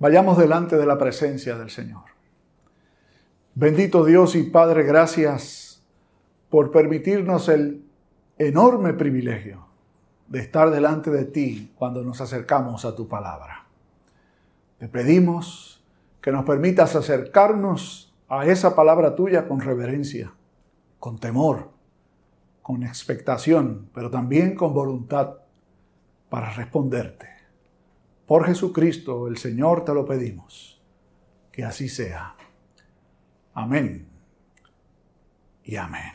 Vayamos delante de la presencia del Señor. Bendito Dios y Padre, gracias por permitirnos el enorme privilegio de estar delante de ti cuando nos acercamos a tu palabra. Te pedimos que nos permitas acercarnos a esa palabra tuya con reverencia, con temor, con expectación, pero también con voluntad para responderte. Por Jesucristo, el Señor, te lo pedimos. Que así sea. Amén. Y amén.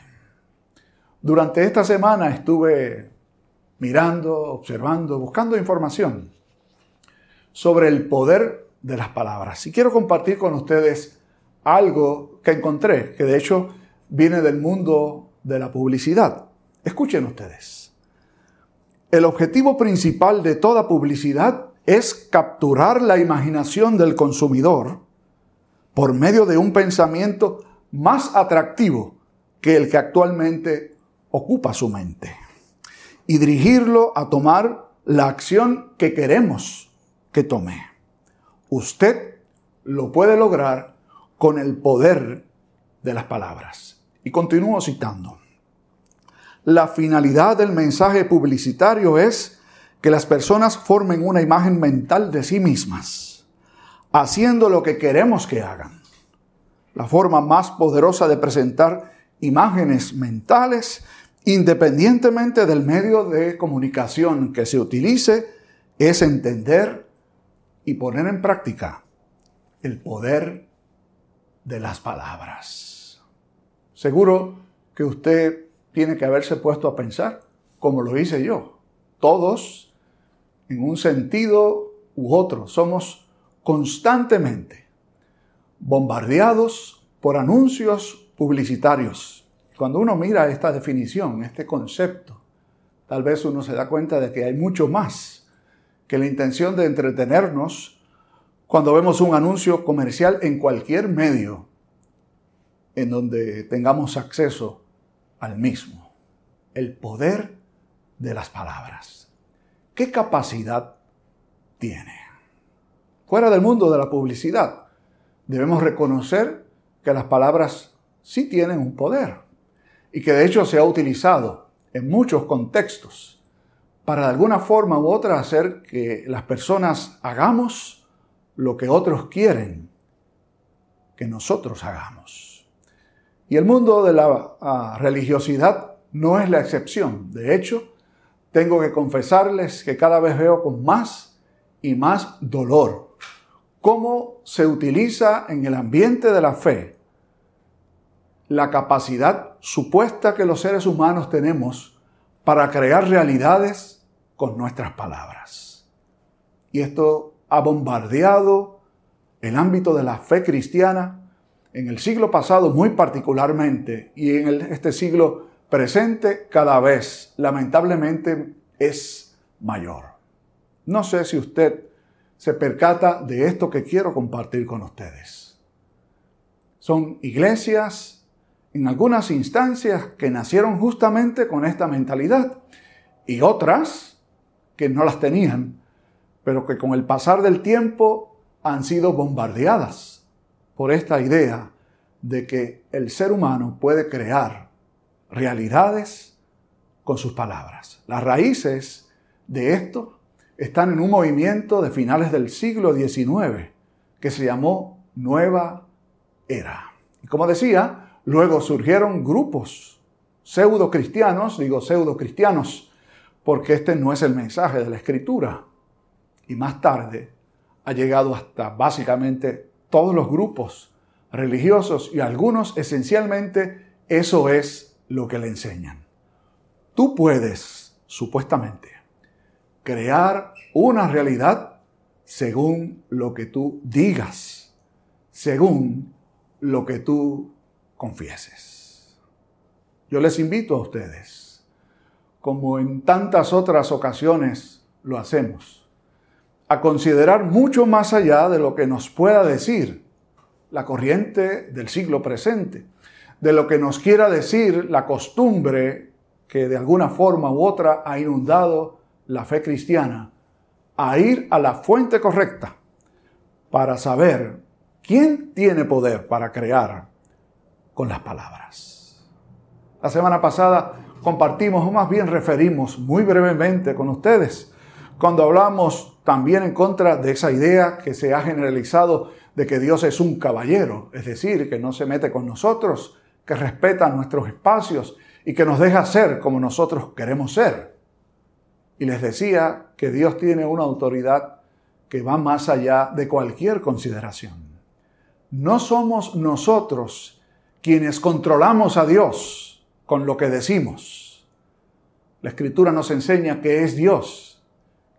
Durante esta semana estuve mirando, observando, buscando información sobre el poder de las palabras. Y quiero compartir con ustedes algo que encontré, que de hecho viene del mundo de la publicidad. Escuchen ustedes. El objetivo principal de toda publicidad es capturar la imaginación del consumidor por medio de un pensamiento más atractivo que el que actualmente ocupa su mente y dirigirlo a tomar la acción que queremos que tome. Usted lo puede lograr con el poder de las palabras. Y continúo citando. La finalidad del mensaje publicitario es que las personas formen una imagen mental de sí mismas, haciendo lo que queremos que hagan. La forma más poderosa de presentar imágenes mentales, independientemente del medio de comunicación que se utilice, es entender y poner en práctica el poder de las palabras. Seguro que usted tiene que haberse puesto a pensar, como lo hice yo. Todos, en un sentido u otro, somos constantemente bombardeados por anuncios publicitarios. Cuando uno mira esta definición, este concepto, tal vez uno se da cuenta de que hay mucho más que la intención de entretenernos cuando vemos un anuncio comercial en cualquier medio en donde tengamos acceso al mismo. El poder de las palabras. ¿Qué capacidad tiene? Fuera del mundo de la publicidad, debemos reconocer que las palabras sí tienen un poder y que de hecho se ha utilizado en muchos contextos para de alguna forma u otra hacer que las personas hagamos lo que otros quieren que nosotros hagamos. Y el mundo de la ah, religiosidad no es la excepción. De hecho, tengo que confesarles que cada vez veo con más y más dolor cómo se utiliza en el ambiente de la fe la capacidad supuesta que los seres humanos tenemos para crear realidades con nuestras palabras. Y esto ha bombardeado el ámbito de la fe cristiana en el siglo pasado muy particularmente y en este siglo presente cada vez lamentablemente es mayor. No sé si usted se percata de esto que quiero compartir con ustedes. Son iglesias en algunas instancias que nacieron justamente con esta mentalidad y otras que no las tenían, pero que con el pasar del tiempo han sido bombardeadas por esta idea de que el ser humano puede crear realidades con sus palabras. Las raíces de esto están en un movimiento de finales del siglo XIX que se llamó Nueva Era. Y como decía, luego surgieron grupos pseudo cristianos, digo pseudo cristianos, porque este no es el mensaje de la escritura. Y más tarde ha llegado hasta básicamente todos los grupos religiosos y algunos esencialmente eso es lo que le enseñan. Tú puedes, supuestamente, crear una realidad según lo que tú digas, según lo que tú confieses. Yo les invito a ustedes, como en tantas otras ocasiones lo hacemos, a considerar mucho más allá de lo que nos pueda decir la corriente del siglo presente, de lo que nos quiera decir la costumbre que de alguna forma u otra ha inundado la fe cristiana, a ir a la fuente correcta para saber quién tiene poder para crear con las palabras. La semana pasada compartimos, o más bien referimos muy brevemente con ustedes, cuando hablamos también en contra de esa idea que se ha generalizado de que Dios es un caballero, es decir, que no se mete con nosotros, que respeta nuestros espacios y que nos deja ser como nosotros queremos ser. Y les decía que Dios tiene una autoridad que va más allá de cualquier consideración. No somos nosotros quienes controlamos a Dios con lo que decimos. La escritura nos enseña que es Dios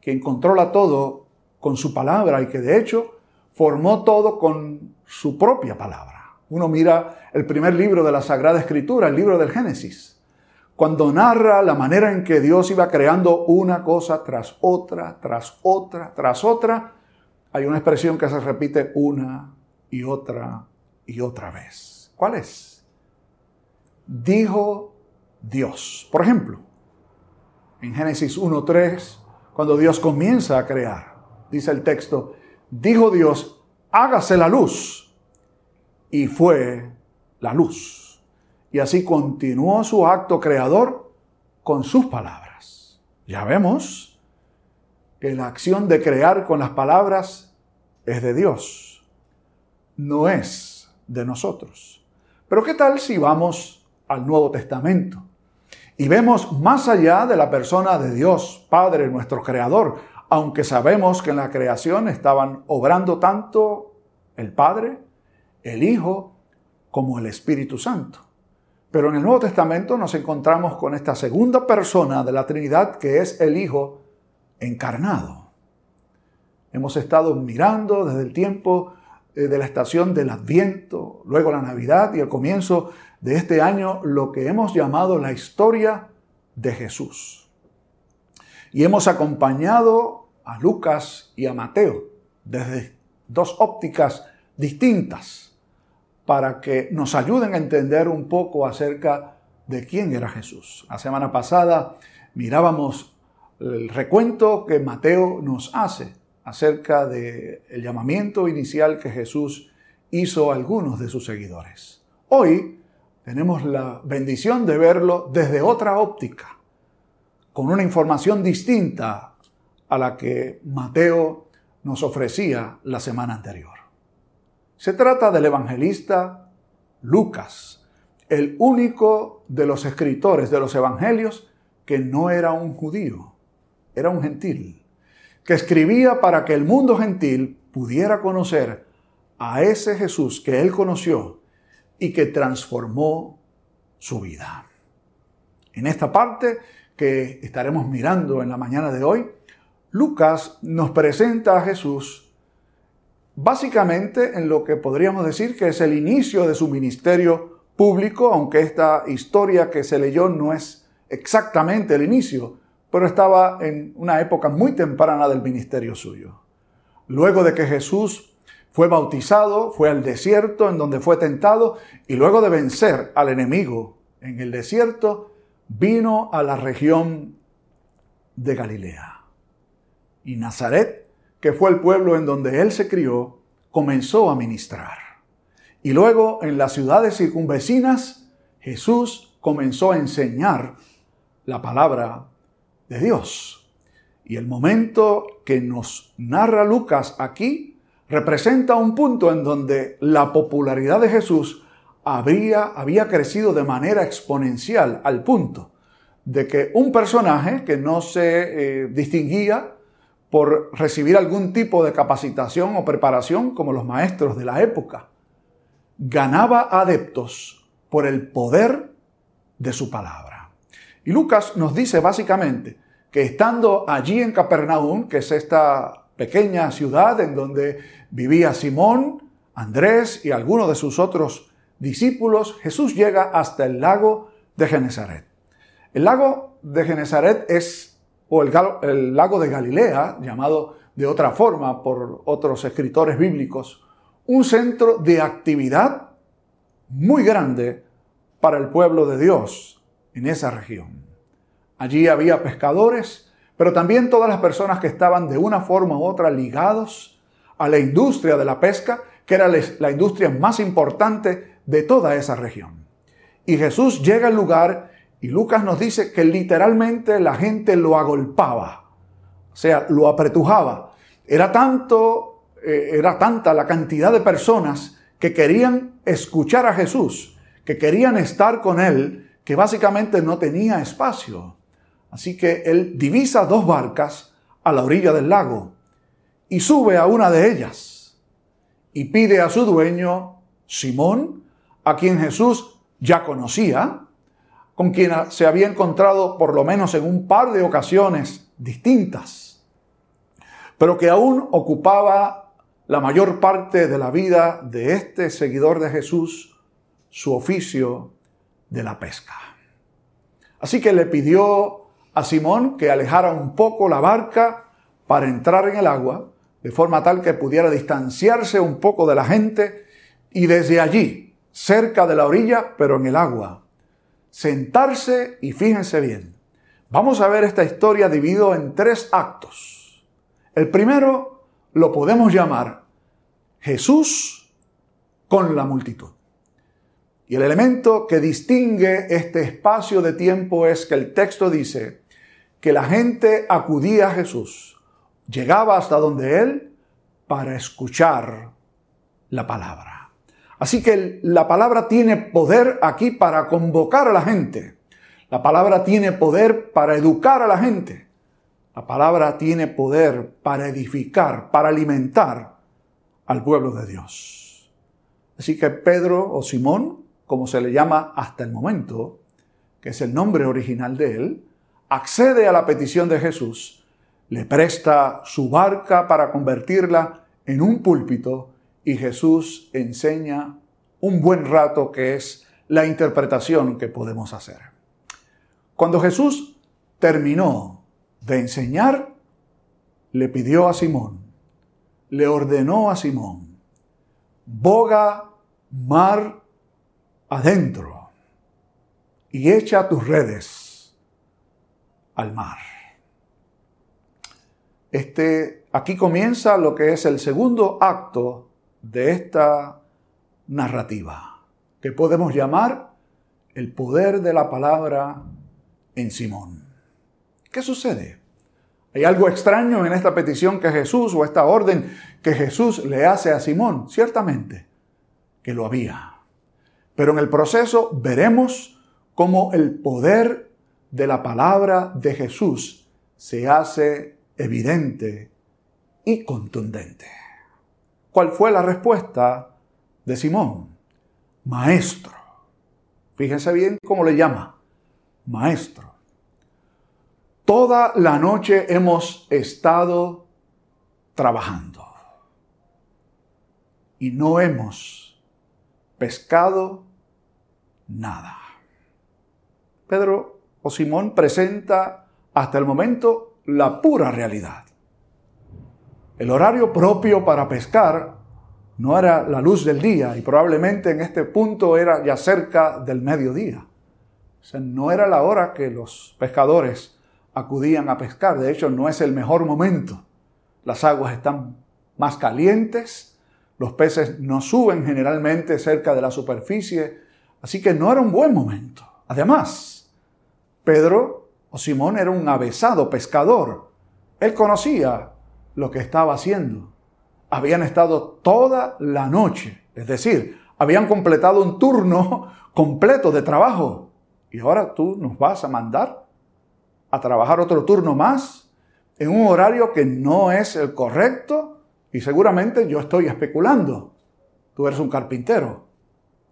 quien controla todo con su palabra y que de hecho formó todo con su propia palabra. Uno mira el primer libro de la Sagrada Escritura, el libro del Génesis, cuando narra la manera en que Dios iba creando una cosa tras otra, tras otra, tras otra, hay una expresión que se repite una y otra y otra vez. ¿Cuál es? Dijo Dios. Por ejemplo, en Génesis 1.3, cuando Dios comienza a crear, dice el texto, dijo Dios, hágase la luz. Y fue la luz. Y así continuó su acto creador con sus palabras. Ya vemos que la acción de crear con las palabras es de Dios, no es de nosotros. Pero ¿qué tal si vamos al Nuevo Testamento y vemos más allá de la persona de Dios, Padre, nuestro Creador, aunque sabemos que en la creación estaban obrando tanto el Padre, el Hijo, como el Espíritu Santo. Pero en el Nuevo Testamento nos encontramos con esta segunda persona de la Trinidad que es el Hijo encarnado. Hemos estado mirando desde el tiempo eh, de la estación del Adviento, luego la Navidad y el comienzo de este año, lo que hemos llamado la historia de Jesús. Y hemos acompañado a Lucas y a Mateo desde dos ópticas distintas para que nos ayuden a entender un poco acerca de quién era Jesús. La semana pasada mirábamos el recuento que Mateo nos hace acerca del llamamiento inicial que Jesús hizo a algunos de sus seguidores. Hoy tenemos la bendición de verlo desde otra óptica con una información distinta a la que Mateo nos ofrecía la semana anterior. Se trata del evangelista Lucas, el único de los escritores de los evangelios que no era un judío, era un gentil, que escribía para que el mundo gentil pudiera conocer a ese Jesús que él conoció y que transformó su vida. En esta parte que estaremos mirando en la mañana de hoy, Lucas nos presenta a Jesús básicamente en lo que podríamos decir que es el inicio de su ministerio público, aunque esta historia que se leyó no es exactamente el inicio, pero estaba en una época muy temprana del ministerio suyo. Luego de que Jesús fue bautizado, fue al desierto en donde fue tentado y luego de vencer al enemigo en el desierto, vino a la región de Galilea. Y Nazaret, que fue el pueblo en donde él se crió, comenzó a ministrar. Y luego en las ciudades circunvecinas, Jesús comenzó a enseñar la palabra de Dios. Y el momento que nos narra Lucas aquí representa un punto en donde la popularidad de Jesús había, había crecido de manera exponencial al punto de que un personaje que no se eh, distinguía por recibir algún tipo de capacitación o preparación como los maestros de la época, ganaba adeptos por el poder de su palabra. Y Lucas nos dice básicamente que estando allí en Capernaum, que es esta pequeña ciudad en donde vivía Simón, Andrés y algunos de sus otros discípulos, Jesús llega hasta el lago de Genezaret. El lago de Genezaret es, o el, lago de Galilea, llamado de otra forma por otros escritores bíblicos, un centro de actividad muy grande para el pueblo de Dios en esa región. Allí había pescadores, pero también todas las personas que estaban de una forma u otra ligados a la industria de la pesca, que era la industria más importante de toda esa región. Y Jesús llega al lugar y Lucas nos dice que literalmente la gente lo agolpaba, o sea, lo apretujaba. Era tanto, eh, era tanta la cantidad de personas que querían escuchar a Jesús, que querían estar con él, que básicamente no tenía espacio. Así que él divisa dos barcas a la orilla del lago y sube a una de ellas y pide a su dueño, Simón, a quien Jesús ya conocía, con quien se había encontrado por lo menos en un par de ocasiones distintas, pero que aún ocupaba la mayor parte de la vida de este seguidor de Jesús, su oficio de la pesca. Así que le pidió a Simón que alejara un poco la barca para entrar en el agua, de forma tal que pudiera distanciarse un poco de la gente y desde allí, cerca de la orilla, pero en el agua, sentarse y fíjense bien. Vamos a ver esta historia dividido en tres actos. El primero lo podemos llamar Jesús con la multitud. Y el elemento que distingue este espacio de tiempo es que el texto dice, que la gente acudía a Jesús, llegaba hasta donde Él para escuchar la palabra. Así que la palabra tiene poder aquí para convocar a la gente. La palabra tiene poder para educar a la gente. La palabra tiene poder para edificar, para alimentar al pueblo de Dios. Así que Pedro o Simón, como se le llama hasta el momento, que es el nombre original de él, accede a la petición de Jesús, le presta su barca para convertirla en un púlpito y Jesús enseña un buen rato que es la interpretación que podemos hacer. Cuando Jesús terminó de enseñar, le pidió a Simón, le ordenó a Simón, boga mar adentro y echa tus redes al mar. Este, aquí comienza lo que es el segundo acto de esta narrativa, que podemos llamar el poder de la palabra en Simón. ¿Qué sucede? ¿Hay algo extraño en esta petición que Jesús o esta orden que Jesús le hace a Simón? Ciertamente que lo había. Pero en el proceso veremos cómo el poder de la palabra de Jesús se hace evidente y contundente. ¿Cuál fue la respuesta de Simón? Maestro. Fíjense bien cómo le llama. Maestro. Toda la noche hemos estado trabajando y no hemos pescado nada. Pedro Simón presenta hasta el momento la pura realidad. El horario propio para pescar no era la luz del día y probablemente en este punto era ya cerca del mediodía. O no era la hora que los pescadores acudían a pescar. De hecho, no es el mejor momento. Las aguas están más calientes, los peces no suben generalmente cerca de la superficie, así que no era un buen momento. Además, Pedro o Simón era un avesado pescador. Él conocía lo que estaba haciendo. Habían estado toda la noche, es decir, habían completado un turno completo de trabajo. Y ahora tú nos vas a mandar a trabajar otro turno más en un horario que no es el correcto y seguramente yo estoy especulando. Tú eres un carpintero.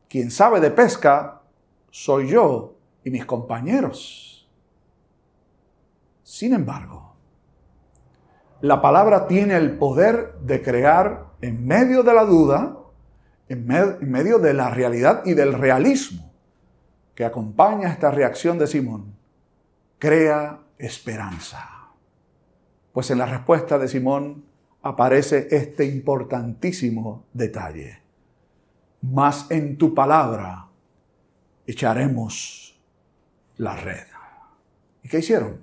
Quien sabe de pesca soy yo y mis compañeros. Sin embargo, la palabra tiene el poder de crear en medio de la duda, en, medio de la realidad y del realismo que acompaña esta reacción de Simón, crea esperanza. Pues en la respuesta de Simón aparece este importantísimo detalle. Mas en tu palabra echaremos la red. ¿Y qué hicieron?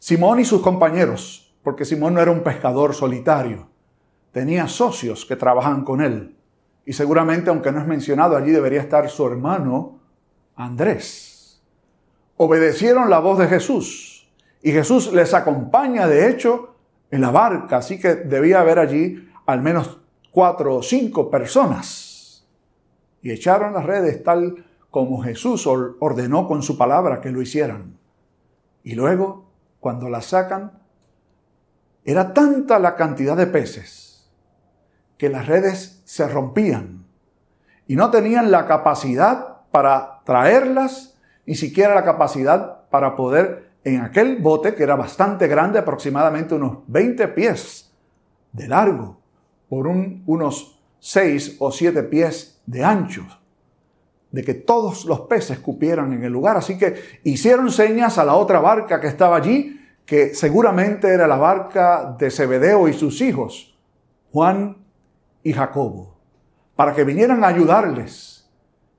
Simón y sus compañeros, porque Simón no era un pescador solitario. tenía socios que trabajan con él. Y seguramente, aunque no es mencionado, allí debería estar su hermano Andrés. Obedecieron la voz de Jesús y Jesús les acompaña, de hecho, en la barca, así que debía haber allí al menos cuatro o cinco personas. Y echaron las redes tal como Jesús ordenó con su palabra que lo hicieran. Y luego, cuando las sacan, era tanta la cantidad de peces que las redes se rompían y no tenían la capacidad para traerlas, ni siquiera la capacidad para poder en aquel bote que era bastante grande, aproximadamente unos 20 pies de largo, por unos 6 o 7 pies de ancho, de que todos los peces cupieran en el lugar. Así que hicieron señas a la otra barca que estaba allí que seguramente era la barca de Zebedeo y sus hijos, Juan y Jacobo, para que vinieran a ayudarles.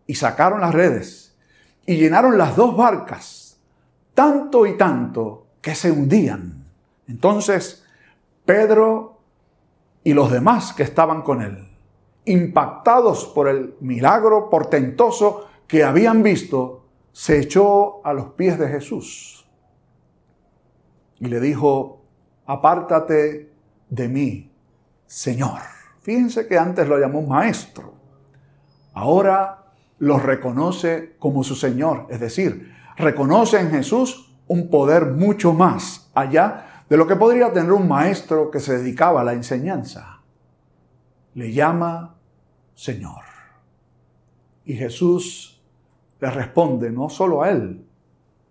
Y sacaron las redes y llenaron las dos barcas, tanto y tanto que se hundían. Entonces, Pedro y los demás que estaban con él, impactados por el milagro portentoso que habían visto, se echó a los pies de Jesús y le dijo, apártate de mí, Señor. Fíjense que antes lo llamó maestro. Ahora lo reconoce como su Señor. Es decir, reconoce en Jesús un poder mucho más allá de lo que podría tener un maestro que se dedicaba a la enseñanza. Le llama Señor. Y Jesús le responde no solo a él,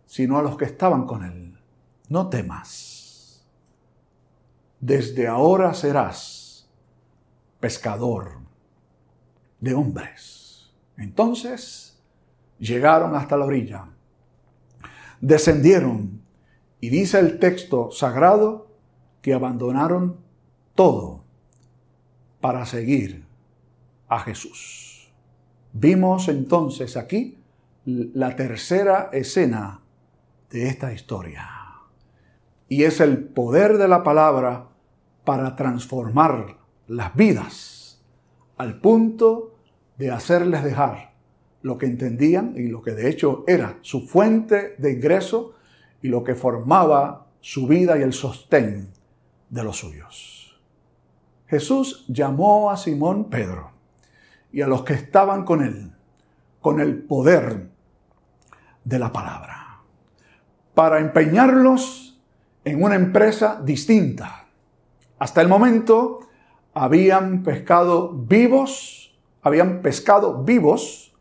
sino a los que estaban con él no temas. Desde ahora serás pescador de hombres. Entonces llegaron hasta la orilla, descendieron y dice el texto sagrado que abandonaron todo para seguir a Jesús. Vimos entonces aquí la tercera escena de esta historia y es el poder de la palabra para transformar las vidas al punto de hacerles dejar lo que entendían y lo que de hecho era su fuente de ingreso y lo que formaba su vida y el sostén de los suyos. Jesús llamó a Simón Pedro y a los que estaban con él con el poder de la palabra para empeñarlos en una empresa distinta. Hasta el momento habían pescado vivos, habían pescado vivos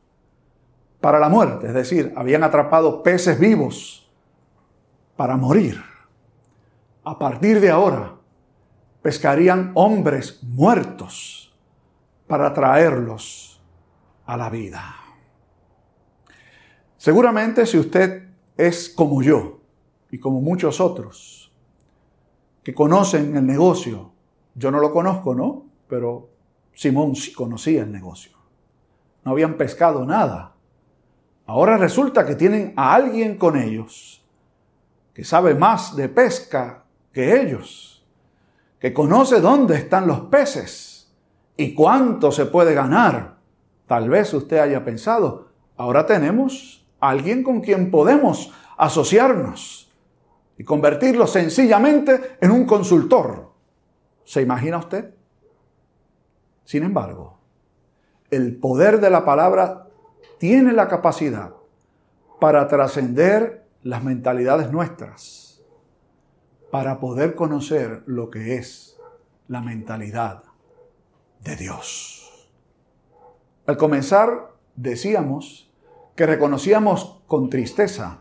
para la muerte, es decir, habían atrapado peces vivos para morir. A partir de ahora, pescarían hombres muertos para traerlos a la vida. Seguramente si usted es como yo, y como muchos otros que conocen el negocio. Yo no lo conozco, ¿no? Pero Simón sí conocía el negocio. No habían pescado nada. Ahora resulta que tienen a alguien con ellos que sabe más de pesca que ellos, que conoce dónde están los peces y cuánto se puede ganar. Tal vez usted haya pensado, ahora tenemos a alguien con quien podemos asociarnos y convertirlo sencillamente en un consultor. ¿Se imagina usted? Sin embargo, el poder de la palabra tiene la capacidad para trascender las mentalidades nuestras, para poder conocer lo que es la mentalidad de Dios. Al comenzar, decíamos que reconocíamos con tristeza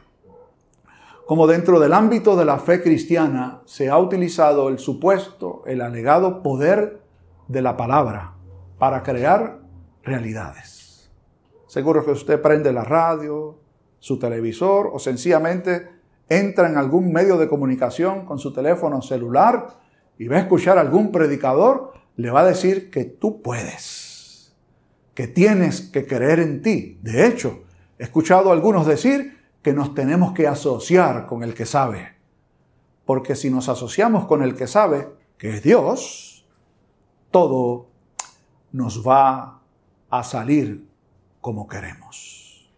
como dentro del ámbito de la fe cristiana se ha utilizado el supuesto, el alegado poder de la palabra para crear realidades. Seguro que usted prende la radio, su televisor o sencillamente entra en algún medio de comunicación con su teléfono celular y va a escuchar a algún predicador, le va a decir que tú puedes, que tienes que creer en ti. De hecho, he escuchado a algunos decir que nos tenemos que asociar con el que sabe. Porque si nos asociamos con el que sabe, que es Dios, todo nos va a salir como queremos.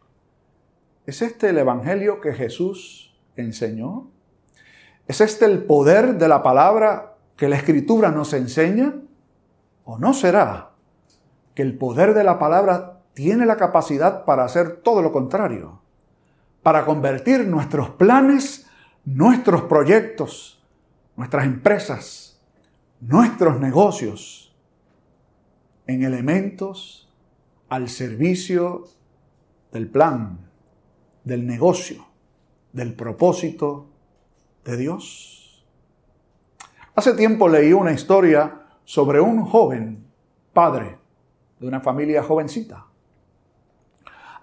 ¿Es este el Evangelio que Jesús enseñó? ¿Es este el poder de la palabra que la Escritura nos enseña? ¿O no será que el poder de la palabra tiene la capacidad para hacer todo lo contrario? Para convertir nuestros planes, nuestros proyectos, nuestras empresas, nuestros negocios en elementos al servicio del plan, del negocio, del propósito de Dios. Hace tiempo leí una historia sobre un joven padre de una familia jovencita,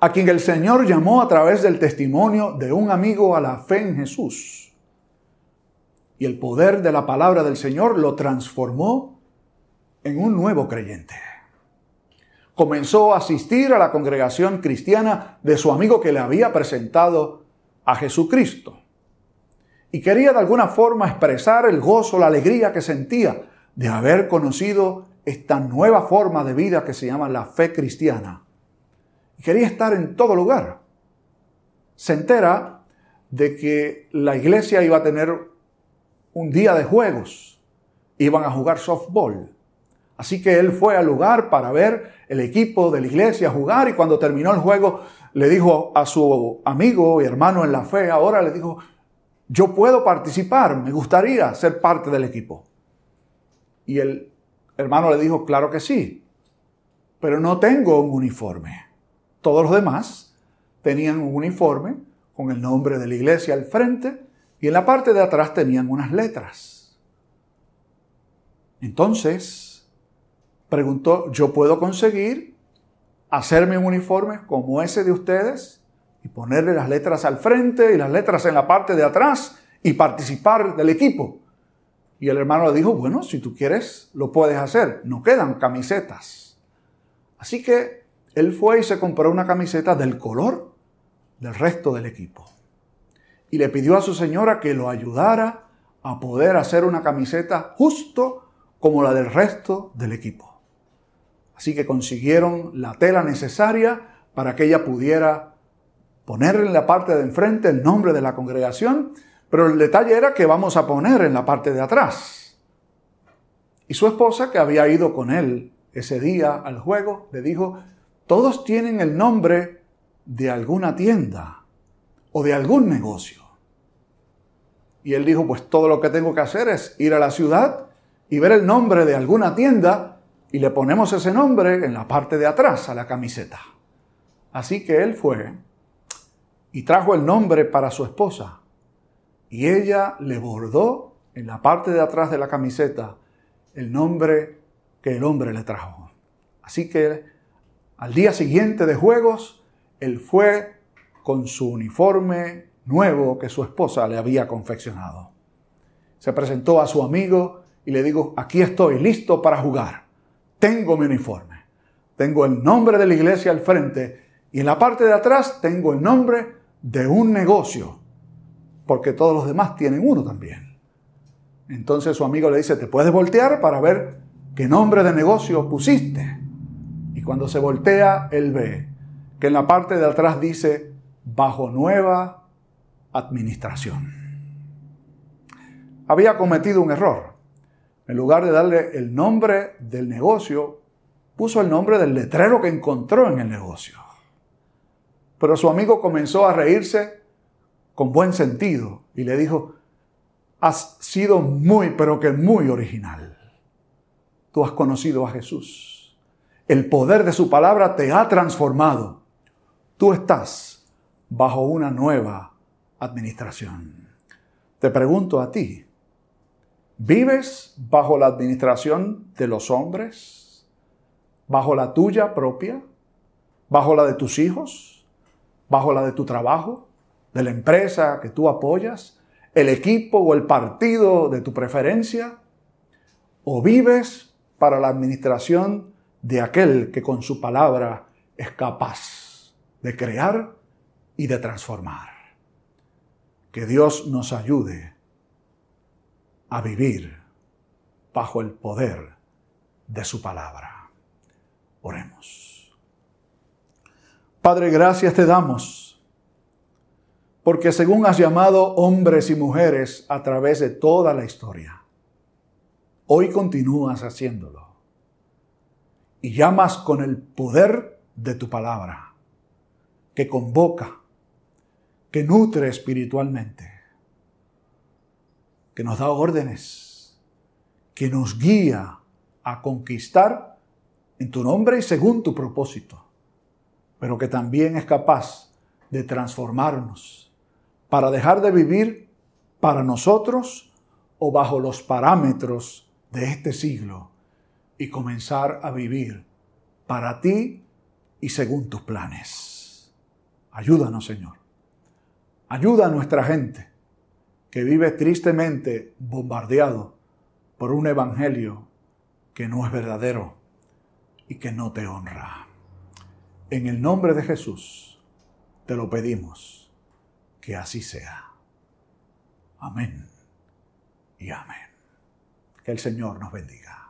a quien el Señor llamó a través del testimonio de un amigo a la fe en Jesús. Y el poder de la palabra del Señor lo transformó en un nuevo creyente. Comenzó a asistir a la congregación cristiana de su amigo que le había presentado a Jesucristo. Y quería de alguna forma expresar el gozo, la alegría que sentía de haber conocido esta nueva forma de vida que se llama la fe cristiana. Quería estar en todo lugar. Se entera de que la iglesia iba a tener un día de juegos. Iban a jugar softball. Así que él fue al lugar para ver el equipo de la iglesia jugar y cuando terminó el juego le dijo a su amigo y hermano en la fe, ahora le dijo, yo puedo participar, me gustaría ser parte del equipo. Y el hermano le dijo, claro que sí, pero no tengo un uniforme. Todos los demás tenían un uniforme con el nombre de la iglesia al frente y en la parte de atrás tenían unas letras. Entonces, preguntó, ¿yo puedo conseguir hacerme un uniforme como ese de ustedes y ponerle las letras al frente y las letras en la parte de atrás y participar del equipo? Y el hermano le dijo, bueno, si tú quieres, lo puedes hacer. No quedan camisetas. Así que él fue y se compró una camiseta del color del resto del equipo. Y le pidió a su señora que lo ayudara a poder hacer una camiseta justo como la del resto del equipo. Así que consiguieron la tela necesaria para que ella pudiera ponerle en la parte de enfrente el nombre de la congregación pero el detalle era que vamos a poner en la parte de atrás. Y su esposa, que había ido con él ese día al juego, le dijo, todos tienen el nombre de alguna tienda o de algún negocio. Y él dijo, pues todo lo que tengo que hacer es ir a la ciudad y ver el nombre de alguna tienda y le ponemos ese nombre en la parte de atrás a la camiseta. Así que él fue y trajo el nombre para su esposa y ella le bordó en la parte de atrás de la camiseta el nombre que el hombre le trajo. Así que al día siguiente de juegos, él fue con su uniforme nuevo que su esposa le había confeccionado. Se presentó a su amigo y le dijo, aquí estoy listo para jugar. Tengo mi uniforme. Tengo el nombre de la iglesia al frente y en la parte de atrás tengo el nombre de un negocio porque todos los demás tienen uno también. Entonces su amigo le dice, ¿te puedes voltear para ver qué nombre de negocio pusiste? Cuando se voltea, él ve que en la parte de atrás dice, bajo nueva administración. Había cometido un error. En lugar de darle el nombre del negocio, puso el nombre del letrero que encontró en el negocio. Pero su amigo comenzó a reírse con buen sentido y le dijo, has sido muy, pero que muy original. Tú has conocido a Jesús. El poder de su palabra te ha transformado. Tú estás bajo una nueva administración. Te pregunto a ti, ¿vives bajo la administración de los hombres? ¿Bajo la tuya propia? ¿Bajo la de tus hijos? ¿Bajo la de tu trabajo? de la empresa que tú apoyas, el equipo o el partido de tu preferencia, o vives para la administración de aquel que con su palabra es capaz de crear y de transformar. Que Dios nos ayude a vivir bajo el poder de su palabra. Oremos. Padre, gracias te damos, porque según has llamado hombres y mujeres a través de toda la historia, hoy continúas haciéndolo y llamas con el poder de tu palabra, que convoca, que nutre espiritualmente, que nos da órdenes, que nos guía a conquistar en tu nombre y según tu propósito, pero que también es capaz de transformarnos para dejar de vivir para nosotros o bajo los parámetros de este siglo y comenzar a vivir para ti y según tus planes. Ayúdanos, Señor. Ayuda a nuestra gente que vive tristemente bombardeado por un evangelio que no es verdadero y que no te honra. En el nombre de Jesús te lo pedimos, que así sea. Amén y amén. Que el Señor nos bendiga.